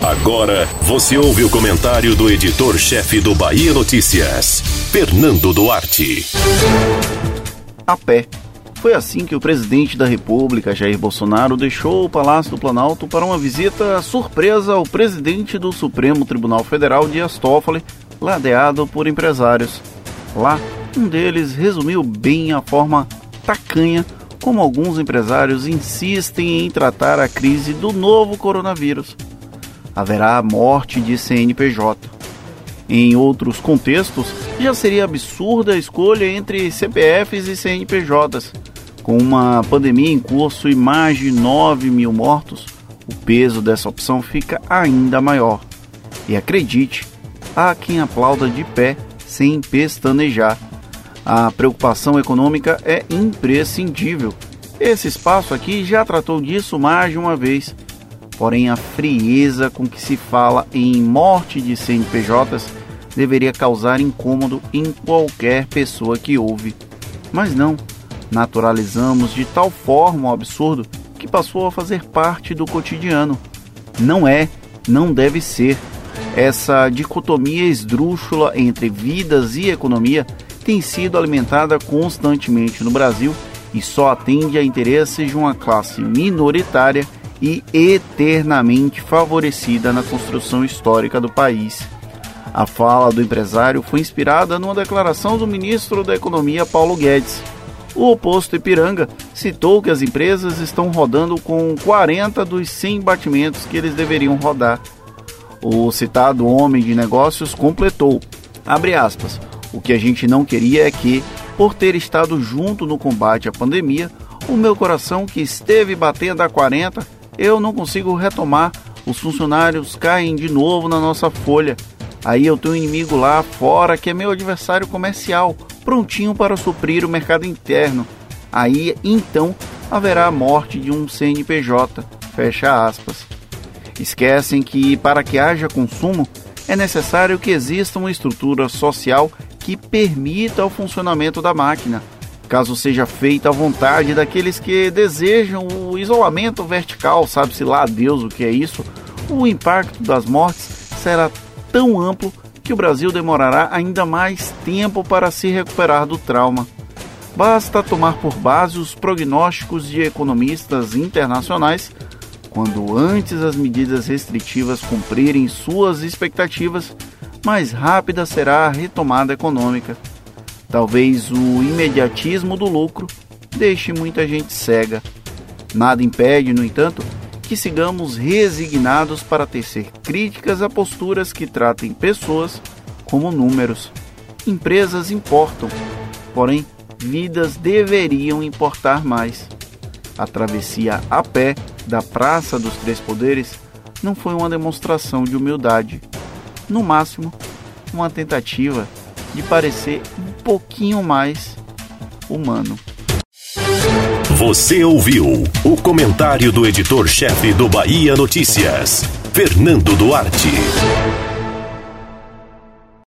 Agora você ouve o comentário do editor-chefe do Bahia Notícias, Fernando Duarte. A pé. Foi assim que o presidente da República, Jair Bolsonaro, deixou o Palácio do Planalto para uma visita surpresa ao presidente do Supremo Tribunal Federal, Dias Toffoli, ladeado por empresários. Lá, um deles resumiu bem a forma tacanha como alguns empresários insistem em tratar a crise do novo coronavírus. Haverá morte de CNPJ. Em outros contextos, já seria absurda a escolha entre CPFs e CNPJs. Com uma pandemia em curso e mais de 9 mil mortos, o peso dessa opção fica ainda maior. E acredite, há quem aplauda de pé sem pestanejar a preocupação econômica é imprescindível. Esse espaço aqui já tratou disso mais de uma vez. Porém, a frieza com que se fala em morte de CNPJs deveria causar incômodo em qualquer pessoa que ouve. Mas não, naturalizamos de tal forma o absurdo que passou a fazer parte do cotidiano. Não é, não deve ser. Essa dicotomia esdrúxula entre vidas e economia tem sido alimentada constantemente no Brasil e só atende a interesses de uma classe minoritária e eternamente favorecida na construção histórica do país. A fala do empresário foi inspirada numa declaração do ministro da Economia Paulo Guedes. O oposto Ipiranga citou que as empresas estão rodando com 40 dos 100 batimentos que eles deveriam rodar. O citado homem de negócios completou, aspas, o que a gente não queria é que, por ter estado junto no combate à pandemia, o meu coração que esteve batendo a 40, eu não consigo retomar. Os funcionários caem de novo na nossa folha. Aí eu tenho um inimigo lá fora que é meu adversário comercial, prontinho para suprir o mercado interno. Aí então haverá a morte de um CNPJ. Fecha aspas. Esquecem que para que haja consumo é necessário que exista uma estrutura social que permita o funcionamento da máquina, caso seja feita à vontade daqueles que desejam o isolamento vertical, sabe-se lá Deus o que é isso, o impacto das mortes será tão amplo que o Brasil demorará ainda mais tempo para se recuperar do trauma. Basta tomar por base os prognósticos de economistas internacionais quando antes as medidas restritivas cumprirem suas expectativas, mais rápida será a retomada econômica. Talvez o imediatismo do lucro deixe muita gente cega. Nada impede, no entanto, que sigamos resignados para tecer críticas a posturas que tratem pessoas como números. Empresas importam, porém, vidas deveriam importar mais. A travessia a pé da Praça dos Três Poderes não foi uma demonstração de humildade no máximo, uma tentativa de parecer um pouquinho mais humano. Você ouviu o comentário do editor-chefe do Bahia Notícias, Fernando Duarte.